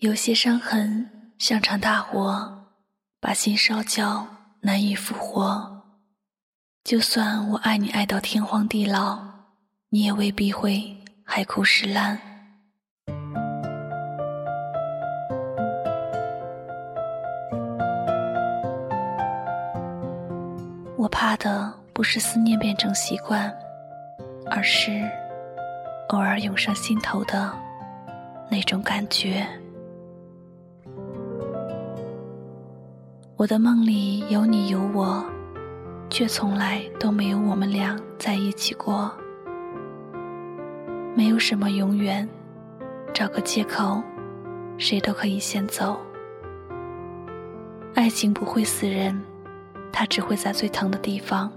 有些伤痕像场大火，把心烧焦，难以复活。就算我爱你爱到天荒地老，你也未必会海枯石烂。我怕的不是思念变成习惯，而是偶尔涌上心头的那种感觉。我的梦里有你有我，却从来都没有我们俩在一起过。没有什么永远，找个借口，谁都可以先走。爱情不会死人，它只会在最疼的地方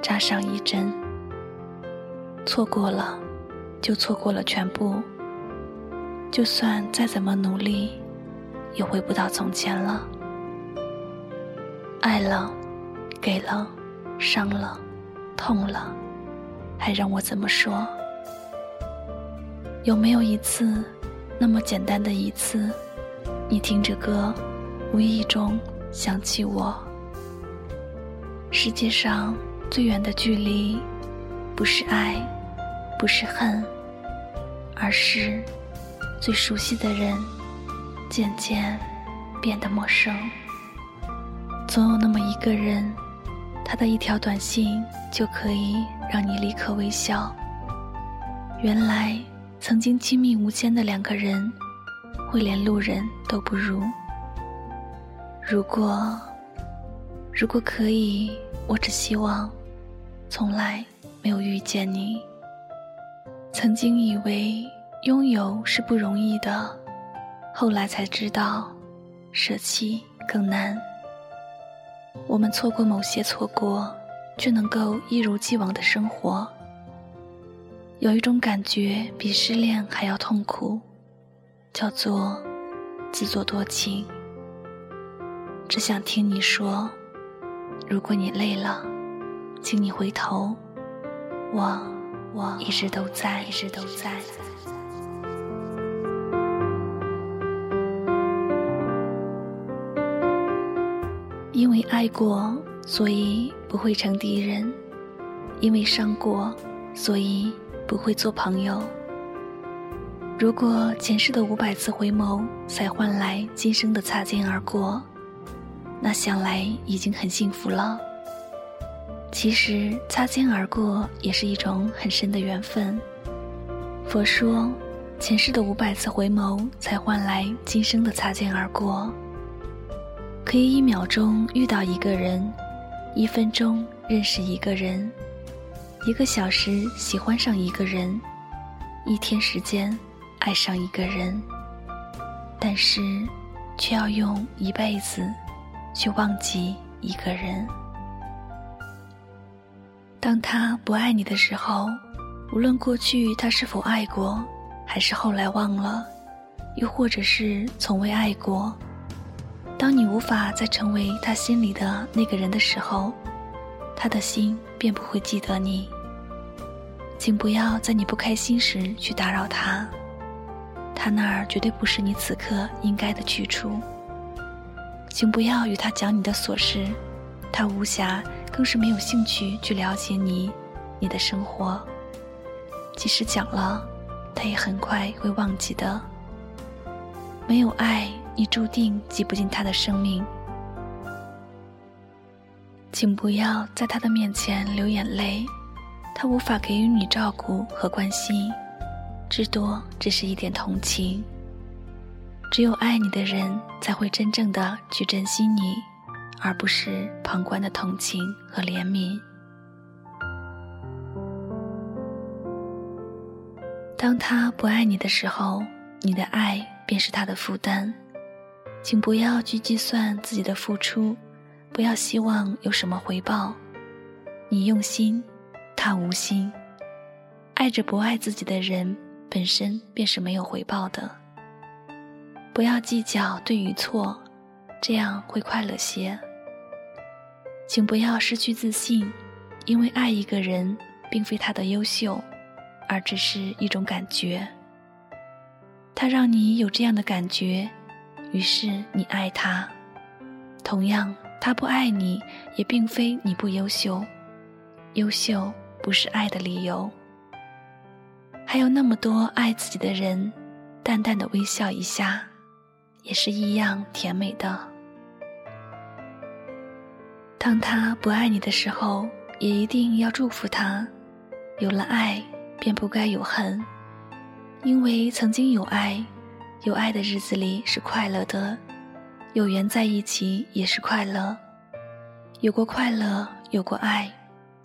扎上一针。错过了，就错过了全部。就算再怎么努力，也回不到从前了。爱了，给了，伤了，痛了，还让我怎么说？有没有一次，那么简单的一次，你听着歌，无意中想起我？世界上最远的距离，不是爱，不是恨，而是最熟悉的人渐渐变得陌生。总有那么一个人，他的一条短信就可以让你立刻微笑。原来曾经亲密无间的两个人，会连路人都不如。如果，如果可以，我只希望从来没有遇见你。曾经以为拥有是不容易的，后来才知道，舍弃更难。我们错过某些错过，却能够一如既往的生活。有一种感觉比失恋还要痛苦，叫做自作多情。只想听你说，如果你累了，请你回头，我我一直都在，一直都在。爱过，所以不会成敌人；因为伤过，所以不会做朋友。如果前世的五百次回眸才换来今生的擦肩而过，那想来已经很幸福了。其实擦肩而过也是一种很深的缘分。佛说，前世的五百次回眸才换来今生的擦肩而过。可以一秒钟遇到一个人，一分钟认识一个人，一个小时喜欢上一个人，一天时间爱上一个人。但是，却要用一辈子去忘记一个人。当他不爱你的时候，无论过去他是否爱过，还是后来忘了，又或者是从未爱过。当你无法再成为他心里的那个人的时候，他的心便不会记得你。请不要在你不开心时去打扰他，他那儿绝对不是你此刻应该的去处。请不要与他讲你的琐事，他无暇，更是没有兴趣去了解你，你的生活。即使讲了，他也很快会忘记的。没有爱。你注定挤不进他的生命，请不要在他的面前流眼泪，他无法给予你照顾和关心，至多只是一点同情。只有爱你的人才会真正的去珍惜你，而不是旁观的同情和怜悯。当他不爱你的时候，你的爱便是他的负担。请不要去计算自己的付出，不要希望有什么回报。你用心，他无心。爱着不爱自己的人，本身便是没有回报的。不要计较对与错，这样会快乐些。请不要失去自信，因为爱一个人，并非他的优秀，而只是一种感觉。他让你有这样的感觉。于是你爱他。同样，他不爱你，也并非你不优秀。优秀不是爱的理由。还有那么多爱自己的人，淡淡的微笑一下，也是一样甜美的。当他不爱你的时候，也一定要祝福他。有了爱，便不该有恨，因为曾经有爱，有爱的日子里是快乐的，有缘在一起也是快乐。有过快乐，有过爱，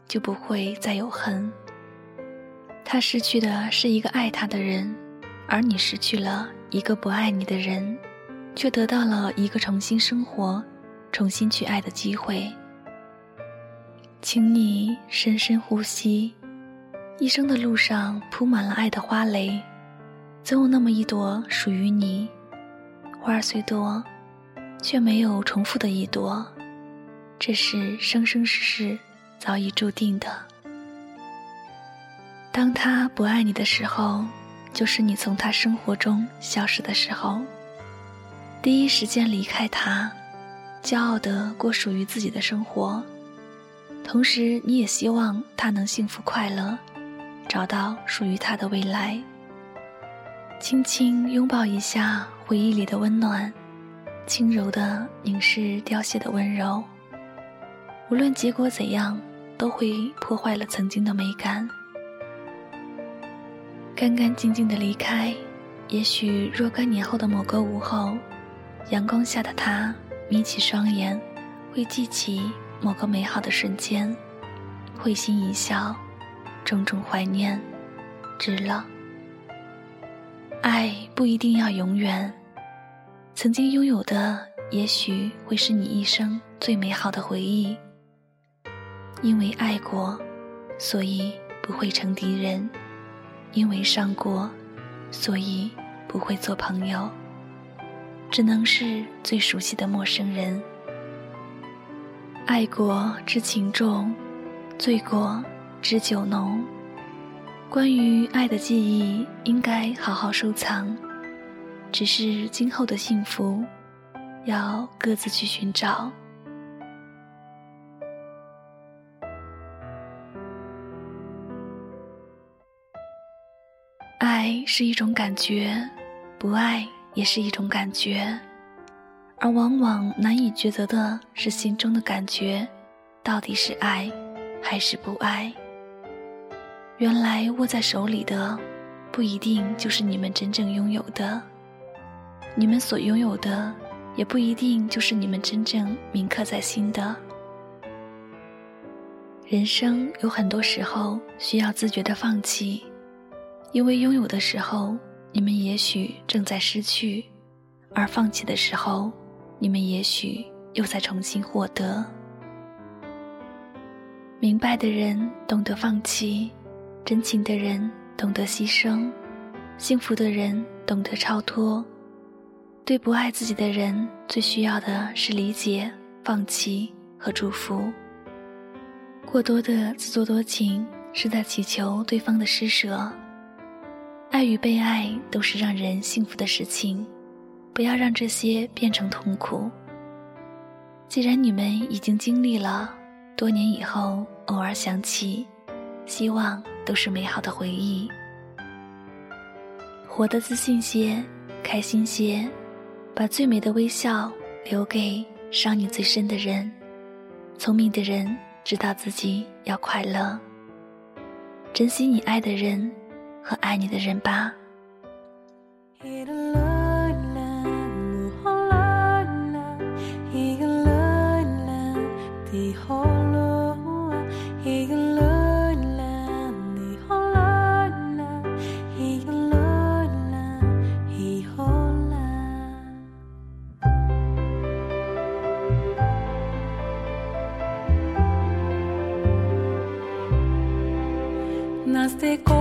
就不会再有恨。他失去的是一个爱他的人，而你失去了一个不爱你的人，却得到了一个重新生活、重新去爱的机会。请你深深呼吸，一生的路上铺满了爱的花蕾，总有那么一朵属于你。花儿虽多，却没有重复的一朵，这是生生世世早已注定的。当他不爱你的时候，就是你从他生活中消失的时候。第一时间离开他，骄傲的过属于自己的生活，同时你也希望他能幸福快乐，找到属于他的未来。轻轻拥抱一下回忆里的温暖，轻柔的凝视凋谢的温柔。无论结果怎样，都会破坏了曾经的美感。干干净净的离开，也许若干年后的某个午后，阳光下的他眯起双眼，会记起某个美好的瞬间，会心一笑，种种怀念，值了。爱不一定要永远，曾经拥有的，也许会是你一生最美好的回忆。因为爱过，所以不会成敌人。因为伤过，所以不会做朋友，只能是最熟悉的陌生人。爱过知情重，醉过知酒浓。关于爱的记忆，应该好好收藏。只是今后的幸福，要各自去寻找。爱是一种感觉，不爱也是一种感觉，而往往难以抉择的是心中的感觉，到底是爱还是不爱？原来握在手里的，不一定就是你们真正拥有的；你们所拥有的，也不一定就是你们真正铭刻在心的。人生有很多时候需要自觉的放弃。因为拥有的时候，你们也许正在失去；而放弃的时候，你们也许又在重新获得。明白的人懂得放弃，真情的人懂得牺牲，幸福的人懂得超脱。对不爱自己的人，最需要的是理解、放弃和祝福。过多的自作多情，是在祈求对方的施舍。爱与被爱都是让人幸福的事情，不要让这些变成痛苦。既然你们已经经历了，多年以后偶尔想起，希望都是美好的回忆。活得自信些，开心些，把最美的微笑留给伤你最深的人。聪明的人知道自己要快乐，珍惜你爱的人。和爱你的人吧。de.